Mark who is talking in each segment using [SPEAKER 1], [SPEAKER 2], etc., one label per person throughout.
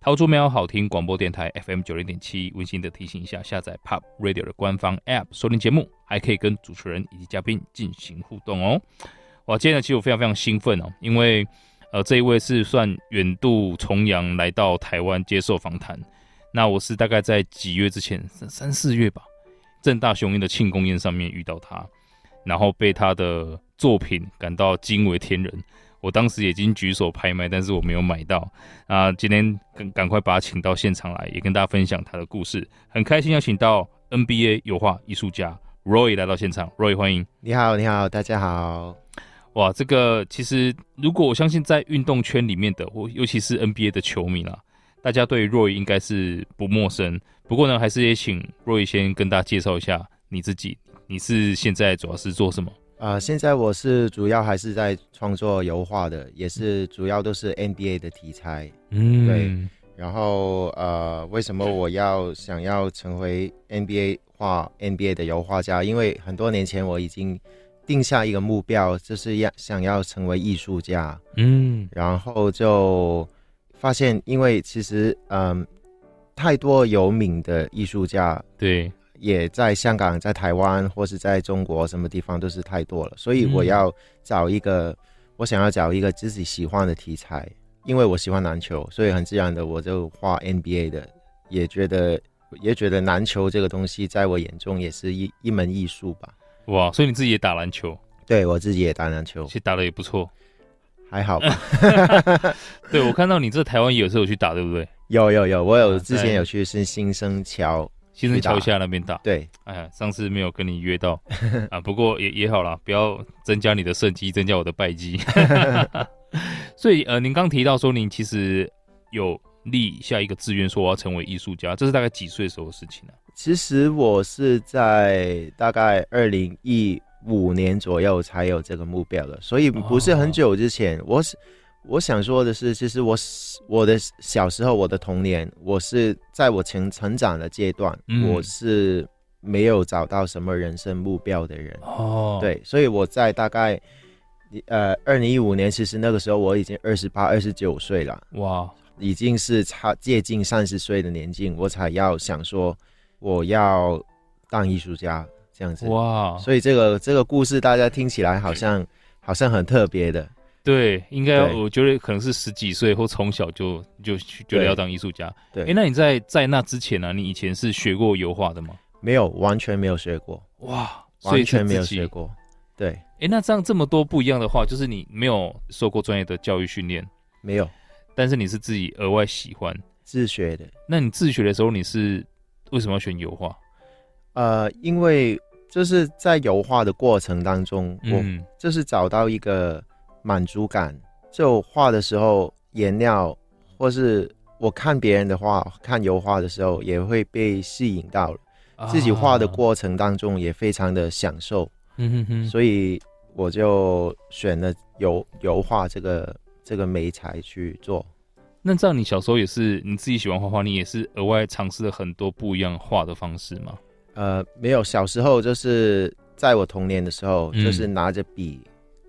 [SPEAKER 1] 桃竹苗好听广播电台 FM 九零点七，温馨的提醒一下，下载 Pop Radio 的官方 App 收听节目，还可以跟主持人以及嘉宾进行互动哦。哇，今天呢，其实我非常非常兴奋哦，因为呃，这一位是算远渡重洋来到台湾接受访谈。那我是大概在几月之前，三三四月吧，正大雄鹰的庆功宴上面遇到他，然后被他的作品感到惊为天人。我当时已经举手拍卖，但是我没有买到。啊，今天赶赶快把他请到现场来，也跟大家分享他的故事。很开心邀请到 NBA 油画艺术家 Roy 来到现场，Roy 欢迎。
[SPEAKER 2] 你好，你好，大家好。
[SPEAKER 1] 哇，这个其实如果我相信在运动圈里面的，我尤其是 NBA 的球迷啦，大家对 Roy 应该是不陌生。不过呢，还是也请 Roy 先跟大家介绍一下你自己。你是现在主要是做什么？
[SPEAKER 2] 啊、呃，现在我是主要还是在创作油画的，也是主要都是 NBA 的题材。嗯，对。然后呃，为什么我要想要成为 NBA 画 NBA 的油画家？因为很多年前我已经定下一个目标，就是要想要成为艺术家。嗯，然后就发现，因为其实嗯、呃，太多有名的艺术家。
[SPEAKER 1] 对。
[SPEAKER 2] 也在香港、在台湾或是在中国，什么地方都是太多了，所以我要找一个，嗯、我想要找一个自己喜欢的题材，因为我喜欢篮球，所以很自然的我就画 NBA 的，也觉得也觉得篮球这个东西在我眼中也是一一门艺术吧。
[SPEAKER 1] 哇，所以你自己也打篮球？
[SPEAKER 2] 对，我自己也打篮球，
[SPEAKER 1] 其实打的也不错，
[SPEAKER 2] 还好吧。
[SPEAKER 1] 对，我看到你这台湾也有时候去打，对不对？
[SPEAKER 2] 有有有，我有之前有去是新生桥。
[SPEAKER 1] 新生桥下那边打，
[SPEAKER 2] 对，
[SPEAKER 1] 哎，上次没有跟你约到 啊，不过也也好啦，不要增加你的胜绩，增加我的败绩。所以呃，您刚提到说您其实有立下一个志愿，说我要成为艺术家，这是大概几岁时候的事情呢？
[SPEAKER 2] 其实我是在大概二零一五年左右才有这个目标的，所以不是很久之前，我是。我想说的是，其实我我的小时候，我的童年，我是在我成成长的阶段，嗯，我是没有找到什么人生目标的人。哦，对，所以我在大概呃二零一五年，其实那个时候我已经二十八、二十九岁了。哇，已经是差接近三十岁的年纪，我才要想说我要当艺术家这样子。哇，所以这个这个故事大家听起来好像好像很特别的。
[SPEAKER 1] 对，应该我觉得可能是十几岁或从小就就觉得要当艺术家。对，哎，那你在在那之前呢、啊？你以前是学过油画的吗？
[SPEAKER 2] 没有，完全没有学过。哇，完全没有学过。对，
[SPEAKER 1] 哎，那这样这么多不一样的话，就是你没有受过专业的教育训练，
[SPEAKER 2] 没有，
[SPEAKER 1] 但是你是自己额外喜欢
[SPEAKER 2] 自学的。
[SPEAKER 1] 那你自学的时候，你是为什么要选油画？
[SPEAKER 2] 呃，因为就是在油画的过程当中，我就是找到一个。满足感，就画的时候，颜料，或是我看别人的画，看油画的时候，也会被吸引到了。自己画的过程当中也非常的享受。嗯哼哼，所以我就选了油油画这个这个媒材去做。
[SPEAKER 1] 那这样，你小时候也是你自己喜欢画画，你也是额外尝试了很多不一样画的方式吗？
[SPEAKER 2] 呃，没有，小时候就是在我童年的时候，嗯、就是拿着笔。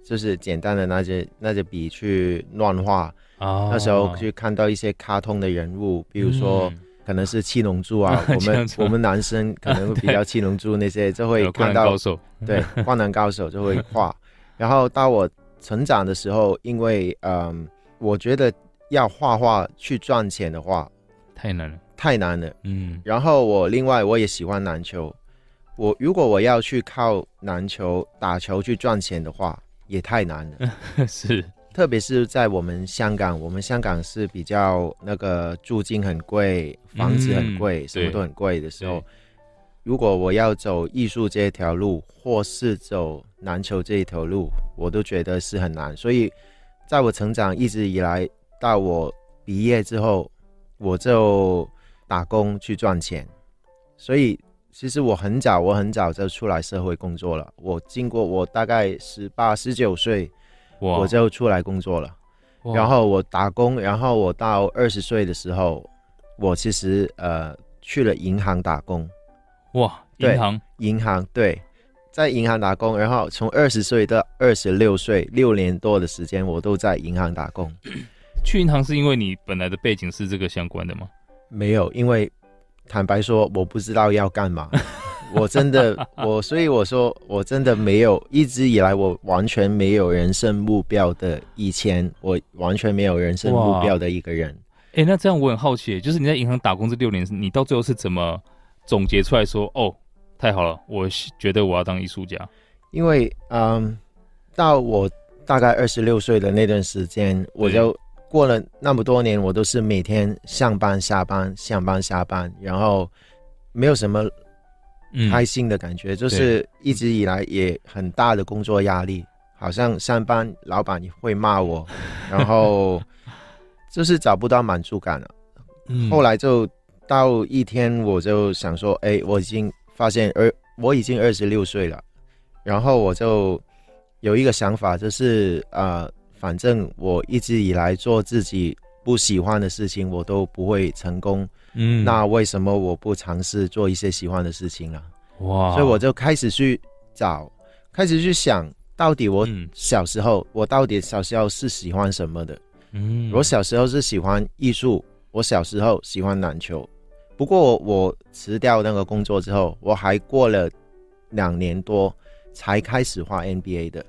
[SPEAKER 2] 就是简单的拿着拿着笔去乱画，oh. 那时候去看到一些卡通的人物，比如说可能是七龙珠啊，我们我们男生可能会比较七龙珠那些，就会看到对 灌篮高手就会画。然后到我成长的时候，因为嗯，我觉得要画画去赚钱的话
[SPEAKER 1] 太难了，
[SPEAKER 2] 太难了。嗯，然后我另外我也喜欢篮球，我如果我要去靠篮球打球去赚钱的话。也太难了，
[SPEAKER 1] 是，
[SPEAKER 2] 特别是在我们香港，我们香港是比较那个租金很贵，房子很贵，嗯、什么都很贵的时候，如果我要走艺术这条路，或是走篮球这一条路，我都觉得是很难。所以，在我成长一直以来，到我毕业之后，我就打工去赚钱。所以其实我很早，我很早就出来社会工作了。我经过我大概十八、十九岁，我就出来工作了。然后我打工，然后我到二十岁的时候，我其实呃去了银行打工。
[SPEAKER 1] 哇，银行，
[SPEAKER 2] 银行对，在银行打工，然后从二十岁到二十六岁，六年多的时间，我都在银行打工。
[SPEAKER 1] 去银行是因为你本来的背景是这个相关的吗？
[SPEAKER 2] 没有，因为坦白说，我不知道要干嘛。我真的，我所以我说，我真的没有，一直以来我完全没有人生目标的。以前我完全没有人生目标的一个人。
[SPEAKER 1] 哎、欸，那这样我很好奇，就是你在银行打工这六年，你到最后是怎么总结出来说，哦，太好了，我觉得我要当艺术家。
[SPEAKER 2] 因为，嗯，到我大概二十六岁的那段时间，我就过了那么多年，我都是每天上班下班，上班下班，然后没有什么。开心的感觉，就是一直以来也很大的工作压力，好像上班老板会骂我，然后就是找不到满足感了。后来就到一天，我就想说，哎，我已经发现，而我已经二十六岁了，然后我就有一个想法，就是呃，反正我一直以来做自己不喜欢的事情，我都不会成功。嗯，那为什么我不尝试做一些喜欢的事情呢？哇！所以我就开始去找，开始去想到底我小时候，嗯、我到底小时候是喜欢什么的？嗯，我小时候是喜欢艺术，我小时候喜欢篮球。不过我辞掉那个工作之后，我还过了两年多才开始画 NBA 的。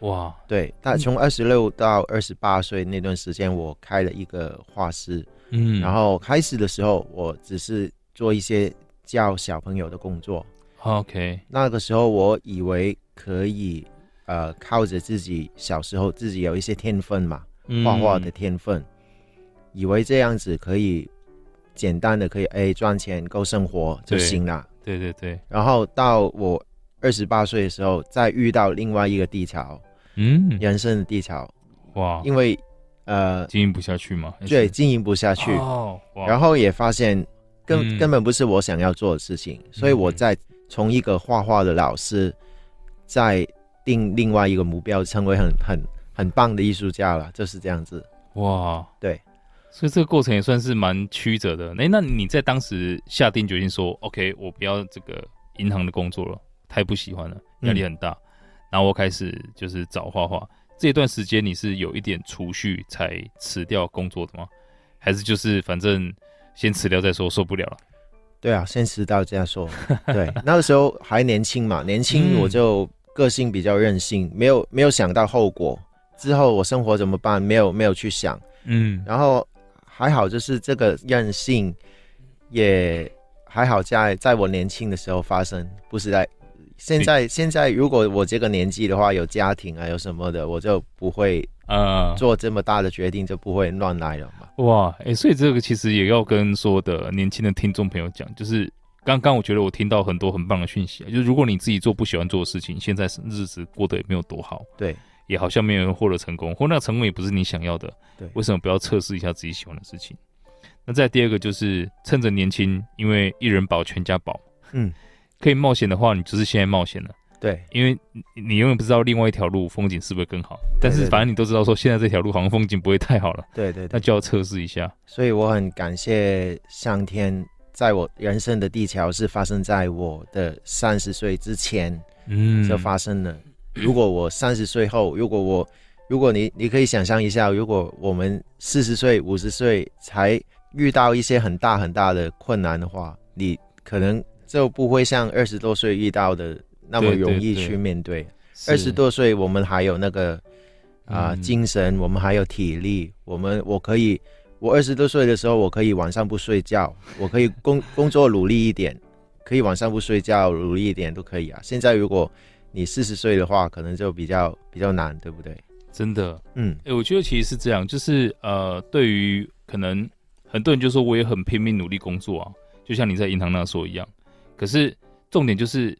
[SPEAKER 2] 哇！对，但从二十六到二十八岁那段时间，我开了一个画室。嗯，然后开始的时候，我只是做一些教小朋友的工作。OK，那个时候我以为可以，呃，靠着自己小时候自己有一些天分嘛，画画的天分，嗯、以为这样子可以简单的可以哎赚钱够生活就行了。
[SPEAKER 1] 对对对。
[SPEAKER 2] 然后到我二十八岁的时候，再遇到另外一个地潮，嗯，人生的低潮。哇，因为。呃，
[SPEAKER 1] 经营不下去嘛？
[SPEAKER 2] 对，经营不下去。哦，然后也发现根、嗯、根本不是我想要做的事情，嗯、所以我在从一个画画的老师，在定另外一个目标，成为很很很棒的艺术家了，就是这样子。哇，对，
[SPEAKER 1] 所以这个过程也算是蛮曲折的。哎，那你在当时下定决心说，OK，我不要这个银行的工作了，太不喜欢了，压力很大，嗯、然后我开始就是找画画。这段时间你是有一点储蓄才辞掉工作的吗？还是就是反正先辞掉再说，受不了了？
[SPEAKER 2] 对啊，先辞掉这样说。对，那个时候还年轻嘛，年轻我就个性比较任性，嗯、没有没有想到后果，之后我生活怎么办？没有没有去想。嗯，然后还好，就是这个任性也还好在在我年轻的时候发生，不是在。现在现在，如果我这个年纪的话，有家庭啊，有什么的，我就不会呃做这么大的决定，就不会乱来了嘛。
[SPEAKER 1] 哇，哎、欸，所以这个其实也要跟所有的年轻的听众朋友讲，就是刚刚我觉得我听到很多很棒的讯息，就是如果你自己做不喜欢做的事情，现在日子过得也没有多好，
[SPEAKER 2] 对，
[SPEAKER 1] 也好像没有人获得成功，或那个成功也不是你想要的，对，为什么不要测试一下自己喜欢的事情？那再第二个就是趁着年轻，因为一人保全家保，嗯。可以冒险的话，你就是现在冒险了。
[SPEAKER 2] 对，
[SPEAKER 1] 因为你永远不知道另外一条路风景是不是更好。但是反正你都知道说，现在这条路好像风景不会太好了。
[SPEAKER 2] 对对，对，
[SPEAKER 1] 那就要测试一下。
[SPEAKER 2] 所以我很感谢上天，在我人生的地桥是发生在我的三十岁之前，嗯，就发生了。如果我三十岁后，如果我，如果你你可以想象一下，如果我们四十岁、五十岁才遇到一些很大很大的困难的话，你可能。就不会像二十多岁遇到的那么容易去面对。二十多岁，我们还有那个啊、呃嗯、精神，我们还有体力，我们我可以，我二十多岁的时候，我可以晚上不睡觉，我可以工工作努力一点，可以晚上不睡觉，努力一点都可以啊。现在如果你四十岁的话，可能就比较比较难，对不对？
[SPEAKER 1] 真的，嗯，哎、欸，我觉得其实是这样，就是呃，对于可能很多人就说我也很拼命努力工作啊，就像你在银行那说一样。可是重点就是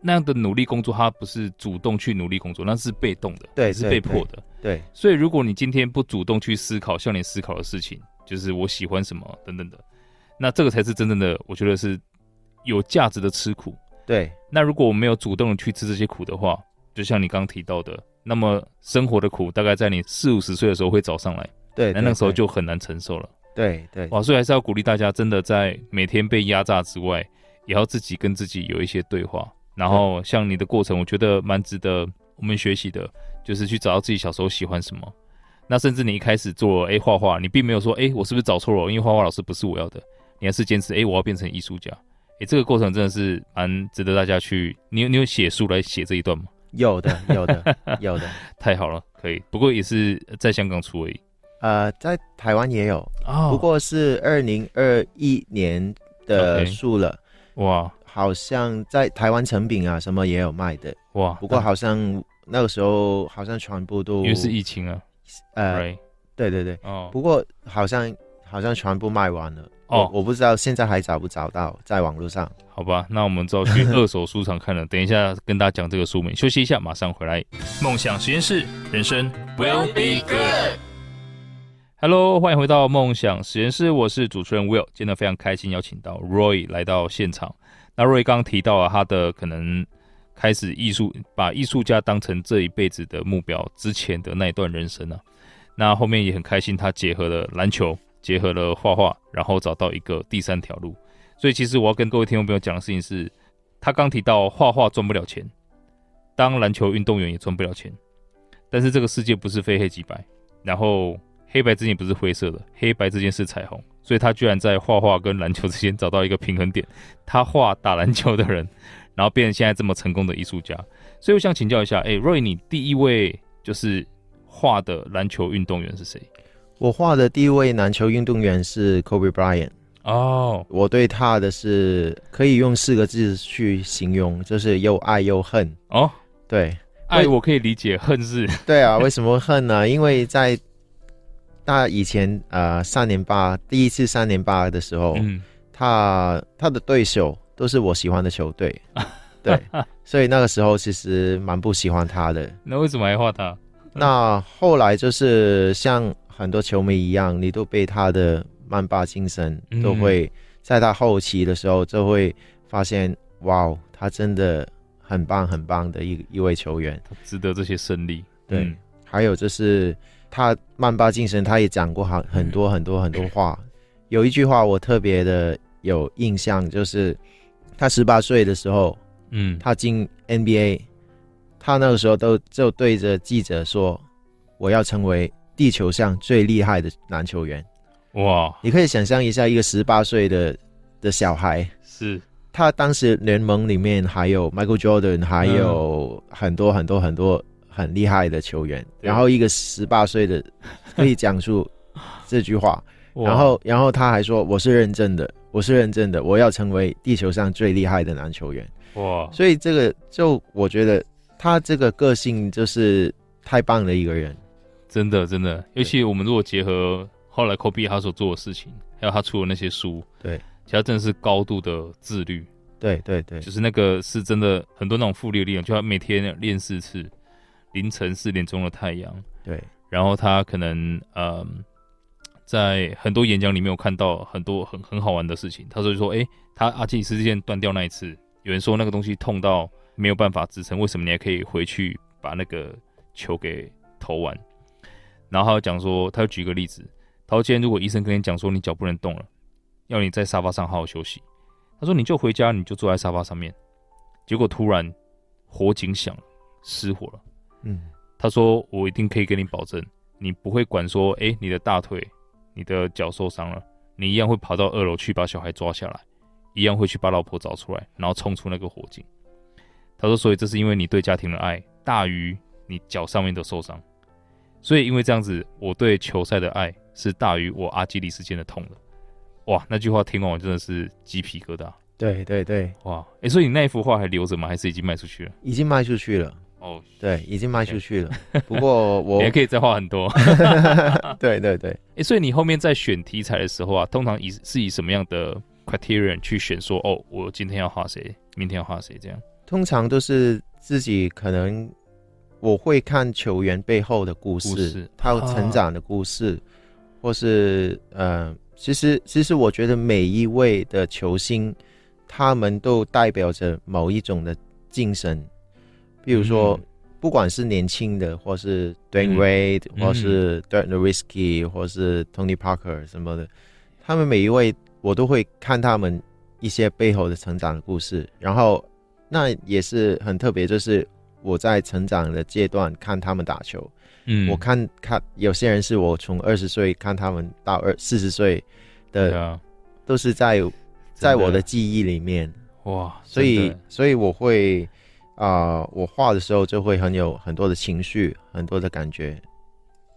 [SPEAKER 1] 那样的努力工作，他不是主动去努力工作，那是被动的，
[SPEAKER 2] 对，
[SPEAKER 1] 是被迫的，
[SPEAKER 2] 对。
[SPEAKER 1] 所以如果你今天不主动去思考，像你思考的事情，就是我喜欢什么等等的，那这个才是真正的，我觉得是有价值的吃苦。
[SPEAKER 2] 对，
[SPEAKER 1] 那如果我没有主动的去吃这些苦的话，就像你刚刚提到的，那么生活的苦大概在你四五十岁的时候会找上来，
[SPEAKER 2] 对，
[SPEAKER 1] 那那个时候就很难承受了。
[SPEAKER 2] 对对，
[SPEAKER 1] 哇，所以还是要鼓励大家，真的在每天被压榨之外，也要自己跟自己有一些对话。然后像你的过程，我觉得蛮值得我们学习的，就是去找到自己小时候喜欢什么。那甚至你一开始做哎画画，你并没有说哎我是不是找错了，因为画画老师不是我要的，你还是坚持哎我要变成艺术家。哎，这个过程真的是蛮值得大家去。你有你有写书来写这一段吗？
[SPEAKER 2] 有的，有的，有的。
[SPEAKER 1] 太好了，可以。不过也是在香港出而已。
[SPEAKER 2] 呃，在台湾也有，哦、不过是二零二一年的书了。
[SPEAKER 1] Okay. 哇，
[SPEAKER 2] 好像在台湾成品啊，什么也有卖的。
[SPEAKER 1] 哇，
[SPEAKER 2] 不过好像那个时候好像全部都
[SPEAKER 1] 因为是疫情啊。
[SPEAKER 2] 呃，Right. 对对对。哦。不过好像好像全部卖完了。哦我，我不知道现在还找不找到在网络上。
[SPEAKER 1] 好吧，那我们就要去二手书场看了。等一下跟大家讲这个书名，休息一下，马上回来。梦想实验室，人生 will be good。Hello，欢迎回到梦想实验室，我是主持人 Will。今天非常开心邀请到 Roy 来到现场。那 Roy 刚刚提到了他的可能开始艺术，把艺术家当成这一辈子的目标之前的那一段人生呢、啊。那后面也很开心，他结合了篮球，结合了画画，然后找到一个第三条路。所以其实我要跟各位听众朋友讲的事情是，他刚提到画画赚不了钱，当篮球运动员也赚不了钱，但是这个世界不是非黑即白，然后。黑白之间不是灰色的，黑白之间是彩虹，所以他居然在画画跟篮球之间找到一个平衡点。他画打篮球的人，然后变成现在这么成功的艺术家。所以我想请教一下，哎、欸，Roy，你第一位就是画的篮球运动员是谁？
[SPEAKER 2] 我画的第一位篮球运动员是 Kobe Bryant。
[SPEAKER 1] 哦，
[SPEAKER 2] 我对他的是可以用四个字去形容，就是又爱又恨。
[SPEAKER 1] 哦，
[SPEAKER 2] 对，
[SPEAKER 1] 爱我可以理解，恨是？
[SPEAKER 2] 对啊，为什么恨呢？因为在那以前呃三年八第一次三年八的时候，嗯，他他的对手都是我喜欢的球队，对，所以那个时候其实蛮不喜欢他的。
[SPEAKER 1] 那为什么还画他？
[SPEAKER 2] 那后来就是像很多球迷一样，你都被他的曼巴精神，都会在他后期的时候就会发现，哇，他真的很棒很棒的一一位球员，
[SPEAKER 1] 他值得这些胜利。
[SPEAKER 2] 对，嗯，还有就是。他曼巴精神，他也讲过很很多很多很多话。有一句话我特别的有印象，就是他十八岁的时候，嗯，他进 NBA，他那个时候都就对着记者说：“我要成为地球上最厉害的篮球员。”哇！你可以想象一下，一个十八岁的的小孩，
[SPEAKER 1] 是
[SPEAKER 2] 他当时联盟里面还有 Michael Jordan，还有很多很多很多。很厉害的球员，然后一个十八岁的 可以讲述这句话，然后然后他还说，我是认真的，我是认真的，我要成为地球上最厉害的男球员。哇！所以这个就我觉得他这个个性就是太棒的一个人，
[SPEAKER 1] 真的真的。尤其我们如果结合后来 Kobe 他所做的事情，还有他出的那些书，
[SPEAKER 2] 对，
[SPEAKER 1] 其实他真的是高度的自律。
[SPEAKER 2] 对对对，
[SPEAKER 1] 就是那个是真的很多那种复利的力量，就他每天练四次。凌晨四点钟的太阳，
[SPEAKER 2] 对，
[SPEAKER 1] 然后他可能呃，在很多演讲里面有看到很多很很好玩的事情。他就说：“哎，他阿基里斯腱断掉那一次，有人说那个东西痛到没有办法支撑，为什么你还可以回去把那个球给投完？”然后他讲说，他就举个例子，他说：“今天如果医生跟你讲说你脚不能动了，要你在沙发上好好休息，他说你就回家，你就坐在沙发上面。结果突然火警响，失火了。”嗯，他说：“我一定可以跟你保证，你不会管说，哎、欸，你的大腿、你的脚受伤了，你一样会跑到二楼去把小孩抓下来，一样会去把老婆找出来，然后冲出那个火警。”他说：“所以这是因为你对家庭的爱大于你脚上面的受伤，所以因为这样子，我对球赛的爱是大于我阿基里斯腱的痛的。”哇，那句话听完我真的是鸡皮疙瘩。
[SPEAKER 2] 对对对，
[SPEAKER 1] 哇，哎、欸，所以你那一幅画还留着吗？还是已经卖出去了？
[SPEAKER 2] 已经卖出去了。
[SPEAKER 1] 哦，
[SPEAKER 2] 对，已经卖出去了。不过 我
[SPEAKER 1] 也可以再画很多。
[SPEAKER 2] 对 对 对，
[SPEAKER 1] 哎、欸，所以你后面在选题材的时候啊，通常以是以什么样的 criterion 去选说？哦，我今天要画谁，明天要画谁这样？
[SPEAKER 2] 通常都是自己可能我会看球员背后的故事，故事他有成长的故事，啊、或是呃，其实其实我觉得每一位的球星。他们都代表着某一种的精神，比如说，嗯、不管是年轻的，或是 Dwyane Wade，、嗯、或是 Dirk Nowitzki，或是 Tony Parker 什么的，他们每一位我都会看他们一些背后的成长的故事，然后那也是很特别，就是我在成长的阶段看他们打球，嗯，我看看有些人是我从二十岁看他们到二四十岁的，啊、都是在。在我的记忆里面，哇，所以所以我会啊、呃，我画的时候就会很有很多的情绪，很多的感觉。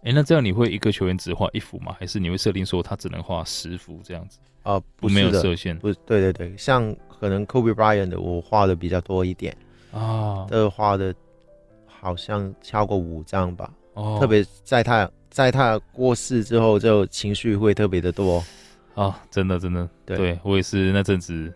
[SPEAKER 1] 哎、欸，那这样你会一个球员只画一幅吗？还是你会设定说他只能画十幅这样子？
[SPEAKER 2] 啊、呃，不，没有设限，不，对对对，像可能 Kobe Bryant 的我画的比较多一点啊，这画的好像超过五张吧。哦，特别在他在他过世之后，就情绪会特别的多。
[SPEAKER 1] 啊，真的真的，对，对我也是那阵子，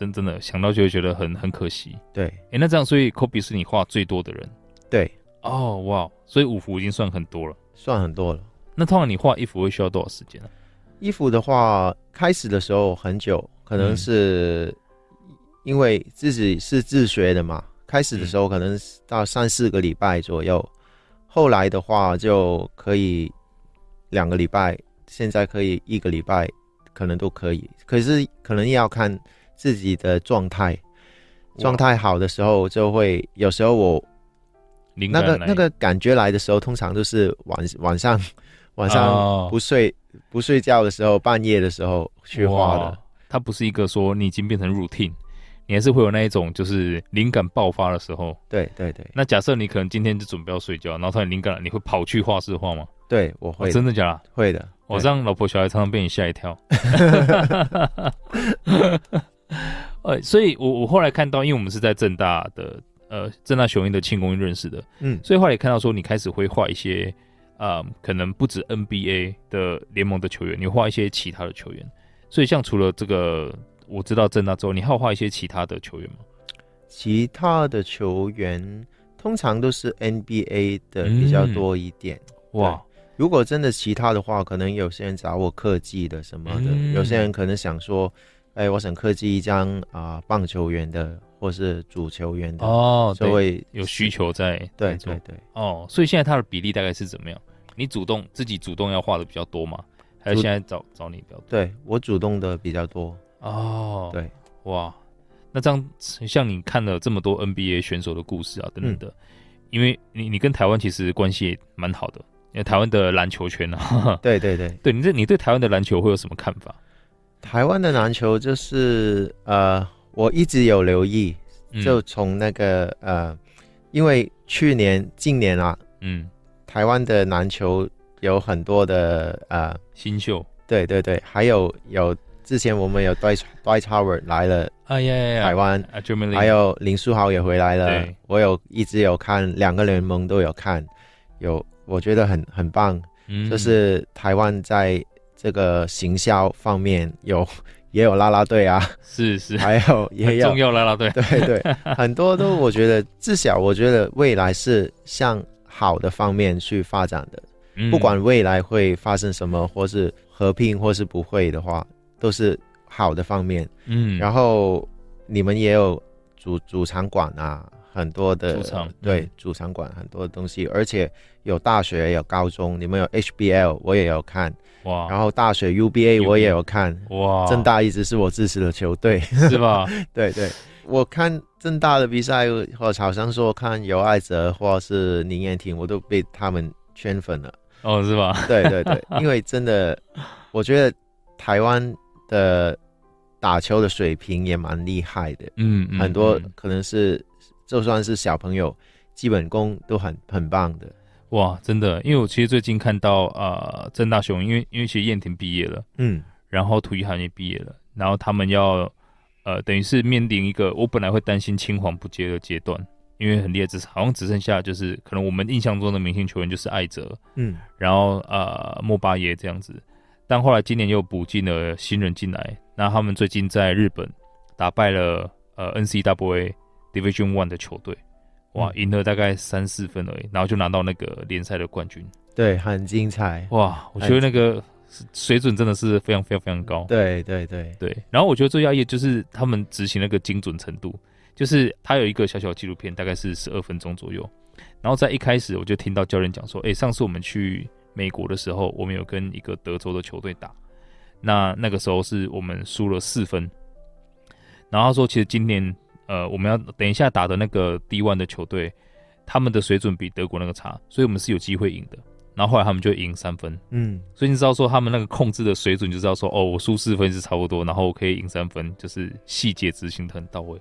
[SPEAKER 1] 真真的想到就会觉得很很可惜。
[SPEAKER 2] 对，
[SPEAKER 1] 哎、欸，那这样，所以 Kobe 是你画最多的人。
[SPEAKER 2] 对，
[SPEAKER 1] 哦，哇，所以五幅已经算很多了，
[SPEAKER 2] 算很多了。
[SPEAKER 1] 那通常你画一幅会需要多少时间呢？
[SPEAKER 2] 一幅的话，开始的时候很久，可能是因为自己是自学的嘛，开始的时候可能到三四个礼拜左右，嗯、后来的话就可以两个礼拜，现在可以一个礼拜。可能都可以，可是可能要看自己的状态，状态好的时候就会，有时候我那个那个感觉来的时候，通常都是晚晚上晚上不睡、哦、不睡觉的时候，半夜的时候去画的。
[SPEAKER 1] 它不是一个说你已经变成 routine，你还是会有那一种就是灵感爆发的时候。
[SPEAKER 2] 对对对。
[SPEAKER 1] 那假设你可能今天就准备要睡觉，然后突然灵感，你会跑去画室画吗？
[SPEAKER 2] 对，我会、哦。
[SPEAKER 1] 真的假的？
[SPEAKER 2] 会的。
[SPEAKER 1] 我让老婆小孩常常被你吓一跳，呃，所以我我后来看到，因为我们是在正大的呃正大雄鹰的庆功宴认识的，嗯，所以后来看到说你开始会画一些啊、呃，可能不止 NBA 的联盟的球员，你画一些其他的球员，所以像除了这个我知道正大之后，你还有画一些其他的球员吗？
[SPEAKER 2] 其他的球员通常都是 NBA 的比较多一点，嗯、哇。如果真的其他的话，可能有些人找我客技的什么的，嗯、有些人可能想说，哎、欸，我想科技一张啊、呃、棒球员的，或是主球员的
[SPEAKER 1] 哦，
[SPEAKER 2] 就会
[SPEAKER 1] 有需求在。
[SPEAKER 2] 对对对。
[SPEAKER 1] 哦，所以现在他的比例大概是怎么样？你主动自己主动要画的比较多吗？还是现在找找你比较多？
[SPEAKER 2] 对，我主动的比较多。
[SPEAKER 1] 哦，
[SPEAKER 2] 对，
[SPEAKER 1] 哇，那这样像你看了这么多 NBA 选手的故事啊等等的，嗯、因为你你跟台湾其实关系也蛮好的。因为台湾的篮球圈呢、啊，
[SPEAKER 2] 对对对，
[SPEAKER 1] 对 你这你对台湾的篮球会有什么看法？
[SPEAKER 2] 台湾的篮球就是呃，我一直有留意，就从那个、嗯、呃，因为去年、今年啊，嗯，台湾的篮球有很多的呃
[SPEAKER 1] 新秀，
[SPEAKER 2] 对对对，还有有之前我们有 Dwight Dwight Howard 来了，啊呀呀，台湾，还有林书豪也回来了，我有一直有看两个联盟都有看，有。我觉得很很棒，嗯，就是台湾在这个行销方面有 也有啦啦队啊，
[SPEAKER 1] 是是，
[SPEAKER 2] 还有 也有。
[SPEAKER 1] 重要啦啦队，
[SPEAKER 2] 对对，很多都我觉得至少我觉得未来是向好的方面去发展的，嗯，不管未来会发生什么，或是合并或是不会的话，都是好的方面，嗯，然后你们也有主主场馆啊。很多的
[SPEAKER 1] 主场
[SPEAKER 2] 对、嗯、主场馆很多的东西，而且有大学有高中，你们有 HBL 我也有看。哇，然后大学 UBA 我也有看。哇，正大一直是我支持的球队。
[SPEAKER 1] 是吧？
[SPEAKER 2] 对对，我看正大的比赛，或者好像说看尤爱哲或是林彦廷，我都被他们圈粉了。
[SPEAKER 1] 哦，是吧？
[SPEAKER 2] 对对对，因为真的，我觉得台湾的打球的水平也蛮厉害的，嗯，嗯，很多可能是。就算是小朋友，基本功都很很棒的
[SPEAKER 1] 哇！真的，因为我其实最近看到啊，政、呃、大雄，因为因为其实燕婷毕业了，嗯，然后涂一涵也毕业了，然后他们要呃，等于是面临一个我本来会担心青黄不接的阶段，因为很厉害，只是好像只剩下就是可能我们印象中的明星球员就是艾泽，嗯，然后呃莫巴耶这样子，但后来今年又补进了新人进来，那他们最近在日本打败了呃 NCAA。Division One 的球队，哇，赢了大概三四分而已，然后就拿到那个联赛的冠军，
[SPEAKER 2] 对，很精彩，
[SPEAKER 1] 哇，我觉得那个水准真的是非常非常非常高。
[SPEAKER 2] 对对对
[SPEAKER 1] 对。然后我觉得最压抑就是他们执行那个精准程度，就是他有一个小小纪录片，大概是十二分钟左右。然后在一开始我就听到教练讲说：“哎，上次我们去美国的时候，我们有跟一个德州的球队打，那那个时候是我们输了四分。然后他说，其实今年呃，我们要等一下打的那个 D1 的球队，他们的水准比德国那个差，所以我们是有机会赢的。”然后后来他们就赢三分，嗯，所以你知道说他们那个控制的水准，就知道说哦，我输四分是差不多，然后我可以赢三分，就是细节执行的很到位。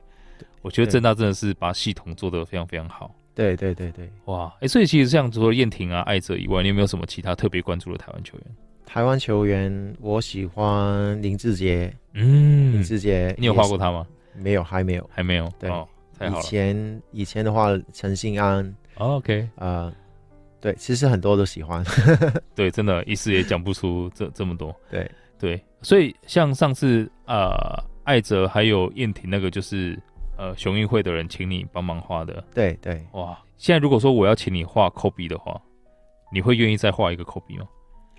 [SPEAKER 1] 我觉得郑大真的是把系统做得非常非常好。
[SPEAKER 2] 对对对对，
[SPEAKER 1] 哇，哎，所以其实像除了燕婷啊、艾哲以外，你有没有什么其他特别关注的台湾球员？
[SPEAKER 2] 台湾球员，我喜欢林志杰，嗯，林志杰，
[SPEAKER 1] 你有画过他吗？
[SPEAKER 2] 没有，还没有，
[SPEAKER 1] 还没有。对，
[SPEAKER 2] 哦、
[SPEAKER 1] 太好了。
[SPEAKER 2] 以前以前的话，陈信安、
[SPEAKER 1] 哦、，OK，
[SPEAKER 2] 呃。对，其实很多都喜欢。
[SPEAKER 1] 对，真的，一时也讲不出这这么多。
[SPEAKER 2] 对
[SPEAKER 1] 对，所以像上次呃，艾哲还有燕婷那个，就是呃雄鹰会的人请你帮忙画的。
[SPEAKER 2] 对对，
[SPEAKER 1] 哇！现在如果说我要请你画科比的话，你会愿意再画一个科比吗？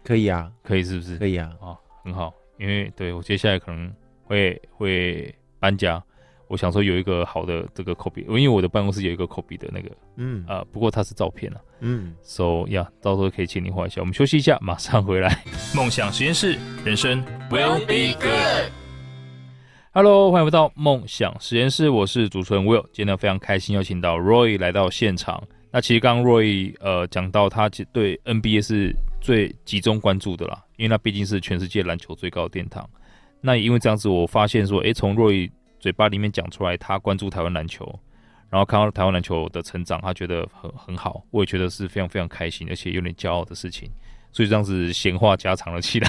[SPEAKER 2] 可以啊，
[SPEAKER 1] 可以是不是？
[SPEAKER 2] 可以啊，
[SPEAKER 1] 啊，很好，因为对我接下来可能会会搬家。我想说有一个好的这个 copy，因为我的办公室有一个 copy 的那个，嗯啊、呃，不过它是照片啊，嗯，so 呀、yeah，到时候可以请你画一下。我们休息一下，马上回来。梦想实验室，人生 will be good。Hello，欢迎回到梦想实验室，我是主持人 Will。今天非常开心邀请到 Roy 来到现场。那其实刚刚 Roy 呃讲到他对 NBA 是最集中关注的啦，因为那毕竟是全世界篮球最高的殿堂。那也因为这样子，我发现说，诶，从 Roy 嘴巴里面讲出来，他关注台湾篮球，然后看到台湾篮球的成长，他觉得很很好，我也觉得是非常非常开心，而且有点骄傲的事情，所以这样子闲话家常了起来，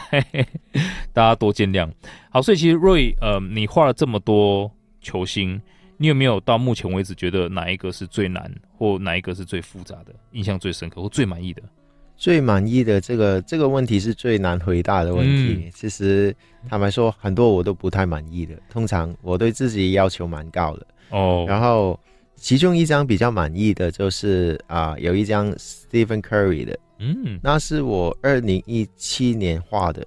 [SPEAKER 1] 大家多见谅。好，所以其实 Roy，呃，你画了这么多球星，你有没有到目前为止觉得哪一个是最难，或哪一个是最复杂的，印象最深刻或最满意的？
[SPEAKER 2] 最满意的这个这个问题是最难回答的问题。嗯、其实坦白说，很多我都不太满意的。通常我对自己要求蛮高的哦。然后其中一张比较满意的就是啊、呃，有一张 Stephen Curry 的，嗯，那是我二零一七年画的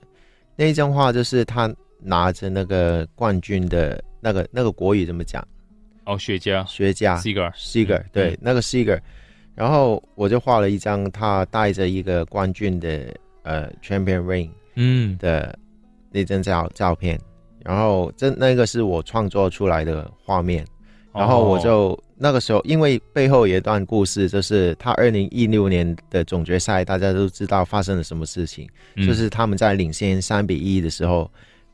[SPEAKER 2] 那一张画，就是他拿着那个冠军的那个那个国语怎么讲？
[SPEAKER 1] 哦，学家，
[SPEAKER 2] 学家，Seager，Seager，对，嗯、那个 Seager。然后我就画了一张他带着一个冠军的呃 champion ring 嗯。的那张照照片，然后这那个是我创作出来的画面，然后我就、哦、那个时候因为背后有一段故事，就是他二零一六年的总决赛，大家都知道发生了什么事情，嗯、就是他们在领先三比一的时候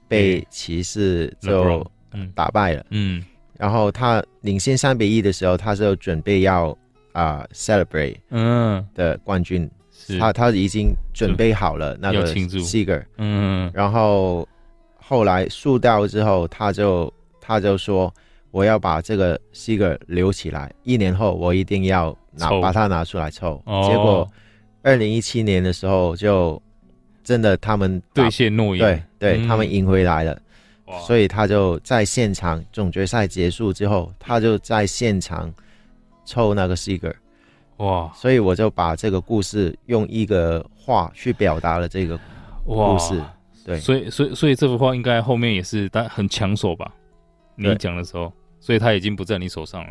[SPEAKER 2] 被骑士就打败了，嗯，嗯。然后他领先三比一的时候，他就准备要。啊、uh,，celebrate，嗯，的冠军，是。他他已经准备好了那个 Seager，嗯，然后后来输掉之后，他就他就说我要把这个 Seager 留起来，一年后我一定要拿把它拿出来抽。哦、结果二零一七年的时候，就真的他们
[SPEAKER 1] 兑现诺言，
[SPEAKER 2] 对对，嗯、他们赢回来了，所以他就在现场总决赛结束之后，他就在现场。抽那个 Seager，哇！所以我就把这个故事用一个画去表达了这个故事。哇对，
[SPEAKER 1] 所以所以所以这幅画应该后面也是但很抢手吧？你讲的时候，所以它已经不在你手上了。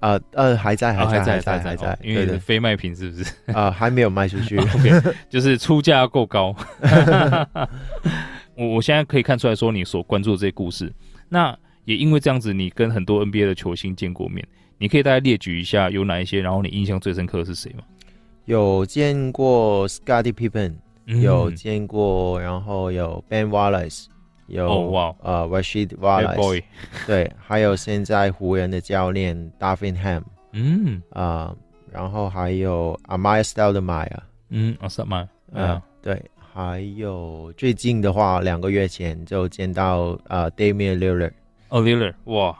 [SPEAKER 2] 啊呃，呃，还在还在还在还在，
[SPEAKER 1] 因为非卖品是不是？
[SPEAKER 2] 啊、呃，还没有卖出去。
[SPEAKER 1] OK，就是出价要够高。我我现在可以看出来说你所关注的这些故事，那也因为这样子，你跟很多 NBA 的球星见过面。你可以大概列举一下有哪一些，然后你印象最深刻的是谁吗？
[SPEAKER 2] 有见过 Scottie Pippen，有见过，然后有 Ben Wallace，有、oh, wow. 呃 Rasheed Wallace，boy 对，还有现在湖人的教练 Darvin Ham，嗯啊、呃，然后还有 Amaya Stoudemire，嗯，阿萨曼，嗯，对，还有最近的话，两个月前就见到呃 Damian Lillard，
[SPEAKER 1] 哦 Lillard，哇，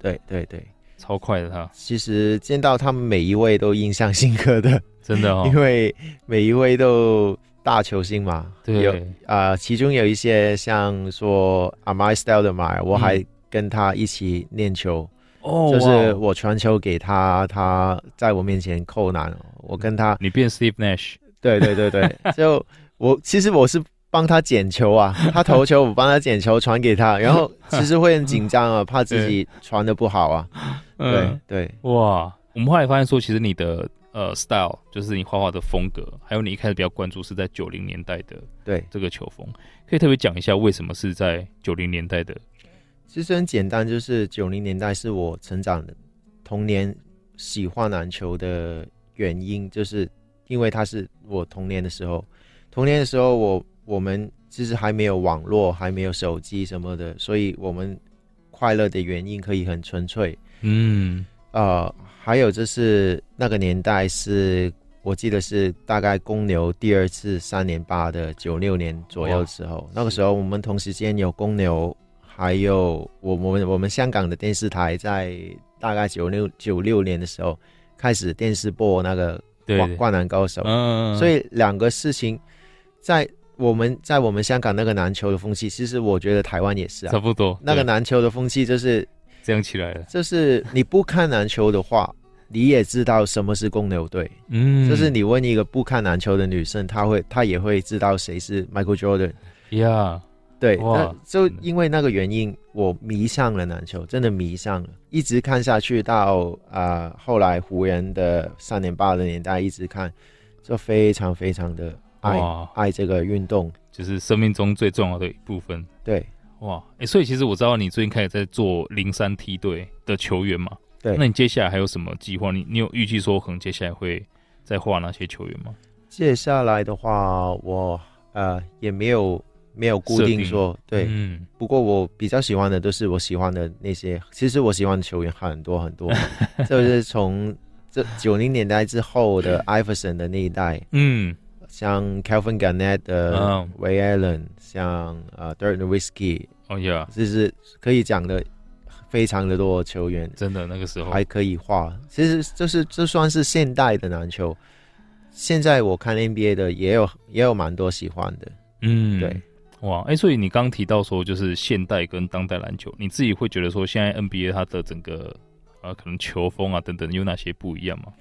[SPEAKER 2] 对对对。
[SPEAKER 1] 超快的他，
[SPEAKER 2] 其实见到他们每一位都印象深刻的，
[SPEAKER 1] 真的哦，
[SPEAKER 2] 因为每一位都大球星嘛。
[SPEAKER 1] 对，
[SPEAKER 2] 有啊、呃，其中有一些像说 Amaya Stoudemire，我还跟他一起练球，哦、嗯，就是我传球给他，他在我面前扣篮，我跟他，
[SPEAKER 1] 你变 Steve Nash，
[SPEAKER 2] 对对对对，就我其实我是。帮他捡球啊，他投球我帮他捡球传给他，然后其实会很紧张啊，怕自己传的不好啊。对对，对
[SPEAKER 1] 哇，我们后来发现说，其实你的呃 style 就是你画画的风格，还有你一开始比较关注是在九零年代的对这个球风，可以特别讲一下为什么是在九零年代的。
[SPEAKER 2] 其实很简单，就是九零年代是我成长的童年，喜欢篮球的原因，就是因为它是我童年的时候。童年的时候我，我我们其实还没有网络，还没有手机什么的，所以我们快乐的原因可以很纯粹。嗯，呃，还有就是那个年代是我记得是大概公牛第二次三连霸的九六年左右的时候，那个时候我们同时间有公牛。还有我我们我们香港的电视台在大概九六九六年的时候开始电视播那个灌灌篮高手，嗯，所以两个事情在我们在我们香港那个篮球的风气，其实我觉得台湾也是啊，
[SPEAKER 1] 差不多。
[SPEAKER 2] 那个篮球的风气就是
[SPEAKER 1] 这样起来了，
[SPEAKER 2] 就是你不看篮球的话，你也知道什么是公牛队，嗯，就是你问一个不看篮球的女生，她会她也会知道谁是 Michael
[SPEAKER 1] Jordan，Yeah，。
[SPEAKER 2] 对，那就因为那个原因，我迷上了篮球，真的迷上了，一直看下去到啊、呃，后来湖人的三连霸的年代一直看，就非常非常的爱爱这个运动，
[SPEAKER 1] 就是生命中最重要的一部分。
[SPEAKER 2] 对，
[SPEAKER 1] 哇，哎、欸，所以其实我知道你最近开始在做零三梯队的球员嘛，
[SPEAKER 2] 对，
[SPEAKER 1] 那你接下来还有什么计划？你你有预计说可能接下来会再画哪些球员吗？
[SPEAKER 2] 接下来的话，我呃也没有。没有固定说对，嗯，不过我比较喜欢的都是我喜欢的那些。其实我喜欢的球员很多很多，就是从这九零年代之后的艾弗森的那一代，嗯，像 Calvin Garnett 的 Ray Allen，像呃 Dirk Nowitzki，
[SPEAKER 1] 哦呀，
[SPEAKER 2] 就是可以讲的非常的多球员，
[SPEAKER 1] 真的那个时候
[SPEAKER 2] 还可以画。其实就是这算是现代的篮球。现在我看 NBA 的也有也有蛮多喜欢的，嗯，对。
[SPEAKER 1] 哇，哎、欸，所以你刚提到说，就是现代跟当代篮球，你自己会觉得说，现在 NBA 它的整个啊，可能球风啊等等，有哪些不一样吗？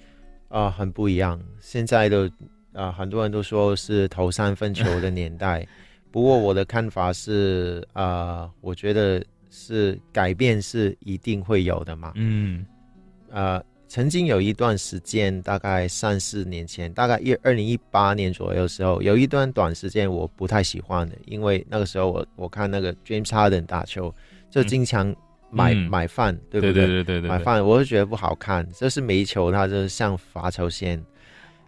[SPEAKER 2] 啊，很不一样。现在的啊，很多人都说是投三分球的年代，不过我的看法是啊，我觉得是改变是一定会有的嘛。嗯，啊。曾经有一段时间，大概三四年前，大概一二零一八年左右的时候，有一段短时间我不太喜欢的，因为那个时候我我看那个 James Harden 打球，就经常买、嗯、买饭，对不对？对对对对对，买饭我就觉得不好看，就是每一球他就是像罚球线。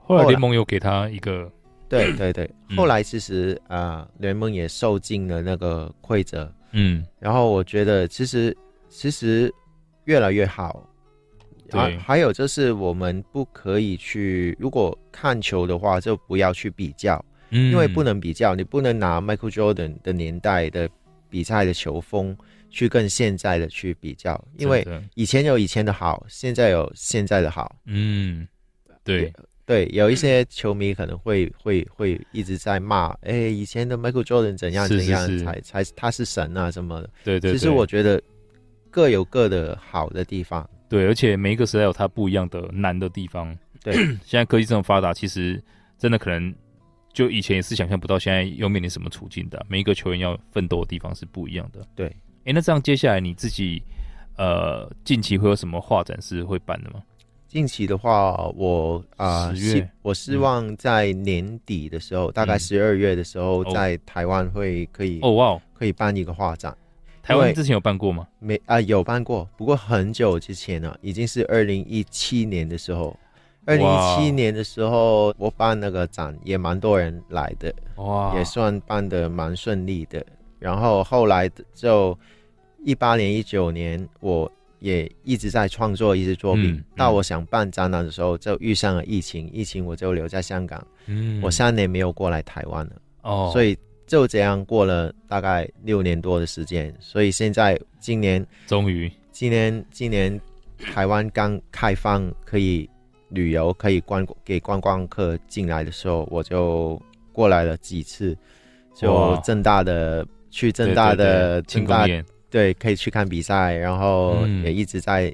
[SPEAKER 1] 后来联盟又给他一个，
[SPEAKER 2] 对对对，后来其实啊，联盟也受尽了那个规则，嗯，然后我觉得其实其实越来越好。啊，还有就是我们不可以去，如果看球的话，就不要去比较，嗯，因为不能比较，你不能拿 Michael Jordan 的年代的比赛的球风去跟现在的去比较，因为以前有以前的好，现在有现在的好，
[SPEAKER 1] 嗯，对
[SPEAKER 2] 对，有一些球迷可能会会会一直在骂，哎，以前的 Michael Jordan 怎样怎样才才他是神啊什么的，
[SPEAKER 1] 对对，对，
[SPEAKER 2] 其实我觉得各有各的好的地方。
[SPEAKER 1] 对，而且每一个时代有它不一样的难的地方。
[SPEAKER 2] 对，
[SPEAKER 1] 现在科技这么发达，其实真的可能就以前也是想象不到，现在又面临什么处境的。每一个球员要奋斗的地方是不一样的。
[SPEAKER 2] 对，
[SPEAKER 1] 哎，那这样接下来你自己呃近期会有什么画展是会办的吗？
[SPEAKER 2] 近期的话，我啊，十、呃、月，我希望在年底的时候，嗯、大概十二月的时候，在台湾会可以
[SPEAKER 1] 哦哇，
[SPEAKER 2] 可以办一个画展。
[SPEAKER 1] 台湾之前有办过吗？
[SPEAKER 2] 没啊，有办过，不过很久之前了，已经是二零一七年的时候。二零一七年的时候，我办那个展也蛮多人来的，哇，也算办的蛮顺利的。然后后来就一八年、一九年，我也一直在创作一些作品。嗯嗯、到我想办展览的时候，就遇上了疫情，疫情我就留在香港。嗯，我三年没有过来台湾了。哦，所以。就这样过了大概六年多的时间，所以现在今年
[SPEAKER 1] 终于，
[SPEAKER 2] 今年今年台湾刚开放可以旅游，可以观给观光客进来的时候，我就过来了几次，就正大的去正大的政大对，可以去看比赛，然后也一直在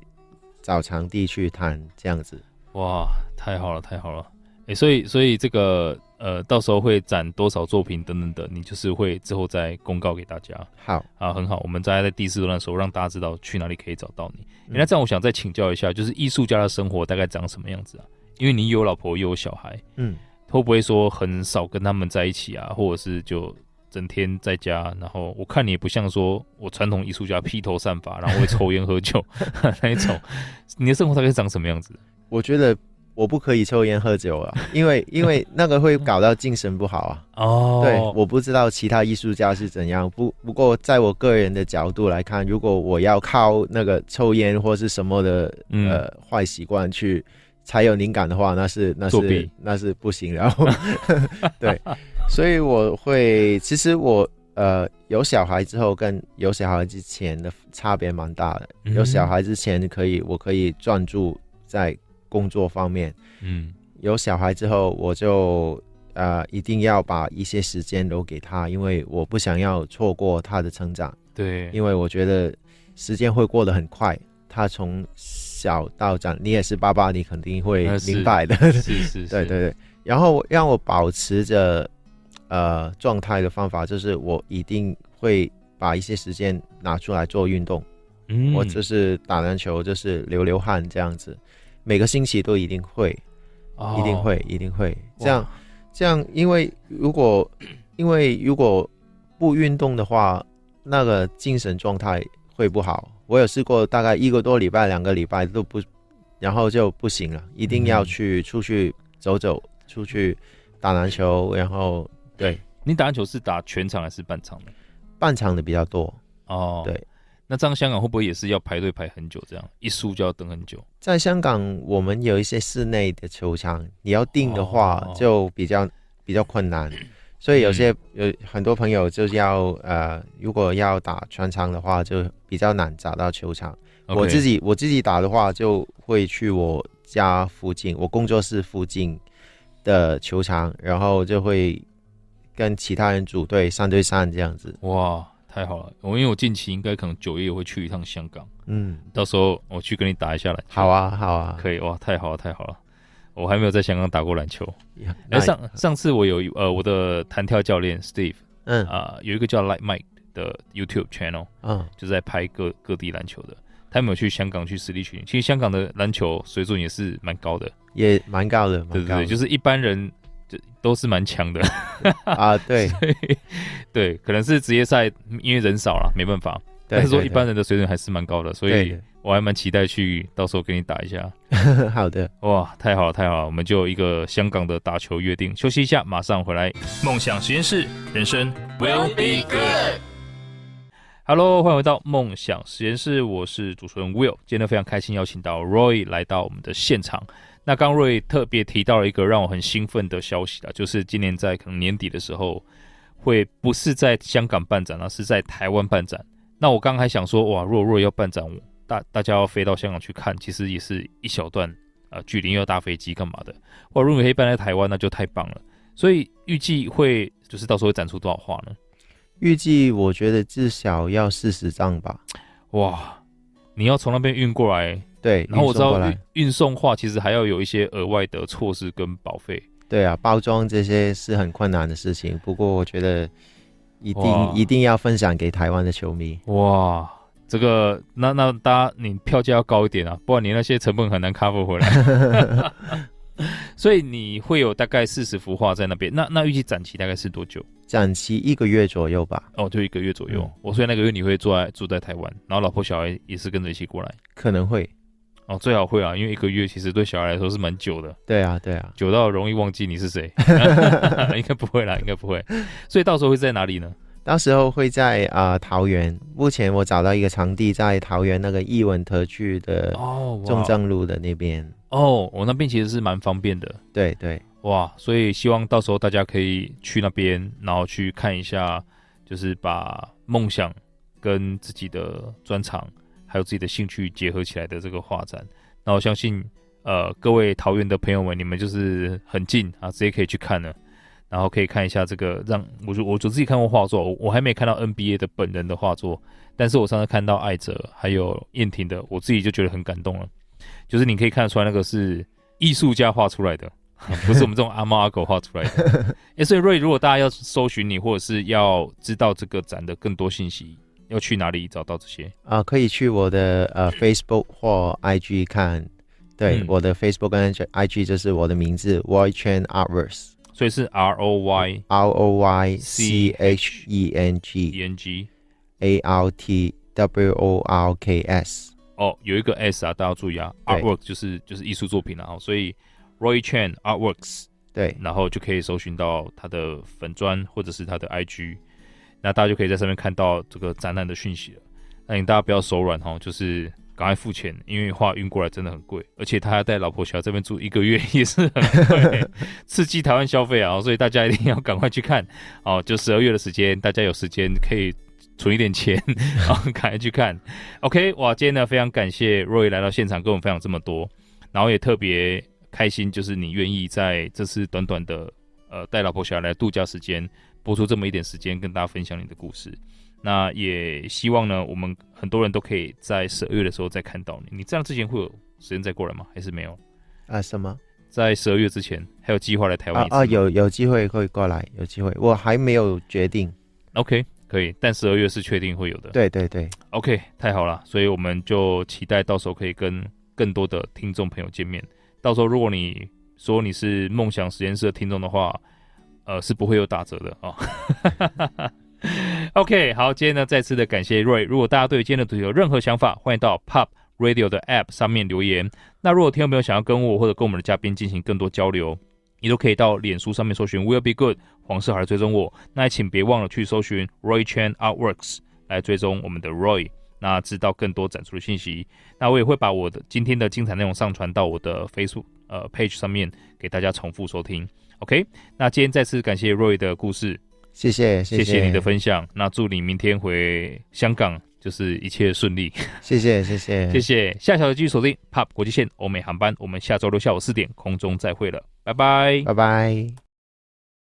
[SPEAKER 2] 找场地去谈这样子。
[SPEAKER 1] 哇，太好了，太好了！欸，所以所以这个呃，到时候会展多少作品等等的，你就是会之后再公告给大家。
[SPEAKER 2] 好
[SPEAKER 1] 啊，很好，我们在在第四段的时候让大家知道去哪里可以找到你。嗯、那这样，我想再请教一下，就是艺术家的生活大概长什么样子啊？因为你有老婆又有小孩，嗯，会不会说很少跟他们在一起啊，或者是就？整天在家，然后我看你也不像说我传统艺术家披头散发，然后会抽烟喝酒 那一种。你的生活大概长什么样子？
[SPEAKER 2] 我觉得我不可以抽烟喝酒啊，因为因为那个会搞到精神不好啊。哦，对，我不知道其他艺术家是怎样。不不过在我个人的角度来看，如果我要靠那个抽烟或是什么的、嗯、呃坏习惯去才有灵感的话，那是那是那是不行。然 后对。所以我会，其实我呃有小孩之后跟有小孩之前的差别蛮大的。有小孩之前可以，我可以专注在工作方面。嗯，有小孩之后，我就呃一定要把一些时间留给他，因为我不想要错过他的成长。
[SPEAKER 1] 对，
[SPEAKER 2] 因为我觉得时间会过得很快。他从小到长，你也是爸爸，你肯定会明白的。
[SPEAKER 1] 是是是，
[SPEAKER 2] 对对对。然后让我保持着。呃，状态的方法就是我一定会把一些时间拿出来做运动，嗯，我就是打篮球，就是流流汗这样子，每个星期都一定会，哦、一定会，一定会。这样，这样，因为如果因为如果不运动的话，那个精神状态会不好。我有试过，大概一个多礼拜、两个礼拜都不，然后就不行了，一定要去出去走走，出去打篮球，然后。对，
[SPEAKER 1] 你打篮球是打全场还是半场的？
[SPEAKER 2] 半场的比较多
[SPEAKER 1] 哦。对，那这样香港会不会也是要排队排很久？这样一输就要等很久。
[SPEAKER 2] 在香港，我们有一些室内的球场，你要订的话就比较、哦、比较困难，所以有些、嗯、有很多朋友就是要呃，如果要打全场的话，就比较难找到球场。我自己我自己打的话，就会去我家附近，我工作室附近的球场，然后就会。跟其他人组队三对三这样子，
[SPEAKER 1] 哇，太好了！我因为我近期应该可能九月会去一趟香港，嗯，到时候我去跟你打一下篮球。
[SPEAKER 2] 好啊，好啊，
[SPEAKER 1] 可以哇，太好了，太好了！我还没有在香港打过篮球。哎，上上次我有呃我的弹跳教练 Steve，嗯啊、呃，有一个叫 Like Mike 的 YouTube channel，嗯，就在拍各各地篮球的。他没有去香港去实力训练，其实香港的篮球水准也是蛮高的，
[SPEAKER 2] 也蛮高的，
[SPEAKER 1] 对对对，就是一般人。都是蛮强的
[SPEAKER 2] 啊，对
[SPEAKER 1] 对，可能是职业赛，因为人少了，没办法。但是说一般人的水准还是蛮高的，所以我还蛮期待去到时候跟你打一下。
[SPEAKER 2] 好的，
[SPEAKER 1] 哇，太好了太好了，我们就有一个香港的打球约定。休息一下，马上回来。梦想实验室，人生 will be good。Hello，欢迎回到梦想实验室，我是主持人 Will。今天非常开心邀请到 Roy 来到我们的现场。那刚瑞特别提到了一个让我很兴奋的消息啊，就是今年在可能年底的时候，会不是在香港办展，而是在台湾办展。那我刚刚还想说，哇，若若要办展，大大家要飞到香港去看，其实也是一小段呃距离，又要搭飞机干嘛的。哇，如果可以办在台湾，那就太棒了。所以预计会就是到时候会展出多少画呢？
[SPEAKER 2] 预计我觉得至少要四十张吧。
[SPEAKER 1] 哇，你要从那边运过来。
[SPEAKER 2] 对，
[SPEAKER 1] 然后我知道运运送画其实还要有一些额外的措施跟保费。
[SPEAKER 2] 对啊，包装这些是很困难的事情。不过我觉得一定一定要分享给台湾的球迷。
[SPEAKER 1] 哇，这个那那大家你票价要高一点啊，不然你那些成本很难 cover 回来。所以你会有大概四十幅画在那边。那那预计展期大概是多久？
[SPEAKER 2] 展期一个月左右吧。
[SPEAKER 1] 哦，就一个月左右。我所以那个月你会住在住在台湾，然后老婆小孩也是跟着一起过来。
[SPEAKER 2] 可能会。
[SPEAKER 1] 哦，最好会啊，因为一个月其实对小孩来说是蛮久的。
[SPEAKER 2] 对啊，对啊，
[SPEAKER 1] 久到容易忘记你是谁。应该不会啦，应该不会。所以到时候会在哪里呢？
[SPEAKER 2] 到时候会在啊、呃、桃园。目前我找到一个场地在桃园那个艺文特区的哦，中正路的那边。
[SPEAKER 1] 哦，我那边其实是蛮方便的。
[SPEAKER 2] 对对，
[SPEAKER 1] 哇，所以希望到时候大家可以去那边，然后去看一下，就是把梦想跟自己的专长。还有自己的兴趣结合起来的这个画展，那我相信，呃，各位桃园的朋友们，你们就是很近啊，直接可以去看了，然后可以看一下这个，让我就我就自己看过画作，我还没看到 NBA 的本人的画作，但是我上次看到艾哲还有燕婷的，我自己就觉得很感动了，就是你可以看得出来那个是艺术家画出来的，不是我们这种阿猫阿狗画出来的。哎、所以瑞如果大家要搜寻你，或者是要知道这个展的更多信息，要去哪里找到这些？
[SPEAKER 2] 啊、呃，可以去我的呃 Facebook 或 IG 看。对，嗯、我的 Facebook 跟 IG 就是我的名字 Roy Chen Artworks，
[SPEAKER 1] 所以是 R O Y
[SPEAKER 2] R O Y C H E N G
[SPEAKER 1] E N G
[SPEAKER 2] A R T W O R K S。
[SPEAKER 1] 哦，有一个 S 啊，大家要注意啊。Artwork 就是就是艺术作品啊，所以 Roy Chen Artworks
[SPEAKER 2] 对，
[SPEAKER 1] 然后就可以搜寻到他的粉砖或者是他的 IG，那大家就可以在上面看到这个展览的讯息了。那请大家不要手软哈，就是。赶快付钱，因为画运过来真的很贵，而且他还带老婆小孩这边住一个月也是很贵，刺激台湾消费啊！所以大家一定要赶快去看哦。就十二月的时间，大家有时间可以存一点钱，然后赶快去看。OK，哇，今天呢非常感谢 Roy 来到现场跟我们分享这么多，然后也特别开心，就是你愿意在这次短短的呃带老婆小孩来度假时间，播出这么一点时间跟大家分享你的故事。那也希望呢，我们很多人都可以在十二月的时候再看到你。你这样之前会有时间再过来吗？还是没有？
[SPEAKER 2] 啊，什么？
[SPEAKER 1] 在十二月之前还有计划来台湾？
[SPEAKER 2] 啊啊，有有机会会过来，有机会，我还没有决定。
[SPEAKER 1] OK，可以，但十二月是确定会有的。
[SPEAKER 2] 对对对
[SPEAKER 1] ，OK，太好了，所以我们就期待到时候可以跟更多的听众朋友见面。到时候如果你说你是梦想实验室的听众的话，呃，是不会有打折的啊。哦 OK，好，今天呢，再次的感谢 Roy。如果大家对今天的主题有任何想法，欢迎到 Pop Radio 的 App 上面留言。那如果听众朋友想要跟我或者跟我们的嘉宾进行更多交流，你都可以到脸书上面搜寻 Will Be Good 黄世豪来追踪我。那也请别忘了去搜寻 Roy Chan Artworks 来追踪我们的 Roy，那知道更多展出的信息。那我也会把我的今天的精彩内容上传到我的 Facebook 呃 page 上面，给大家重复收听。OK，那今天再次感谢 Roy 的故事。
[SPEAKER 2] 谢谢，
[SPEAKER 1] 谢谢，你的分享。那祝你明天回香港就是一切顺利。
[SPEAKER 2] 谢谢，谢谢，
[SPEAKER 1] 谢谢。下小的继续锁定 POP 国际线欧美航班，我们下周六下午四点空中再会了，拜拜，
[SPEAKER 2] 拜拜。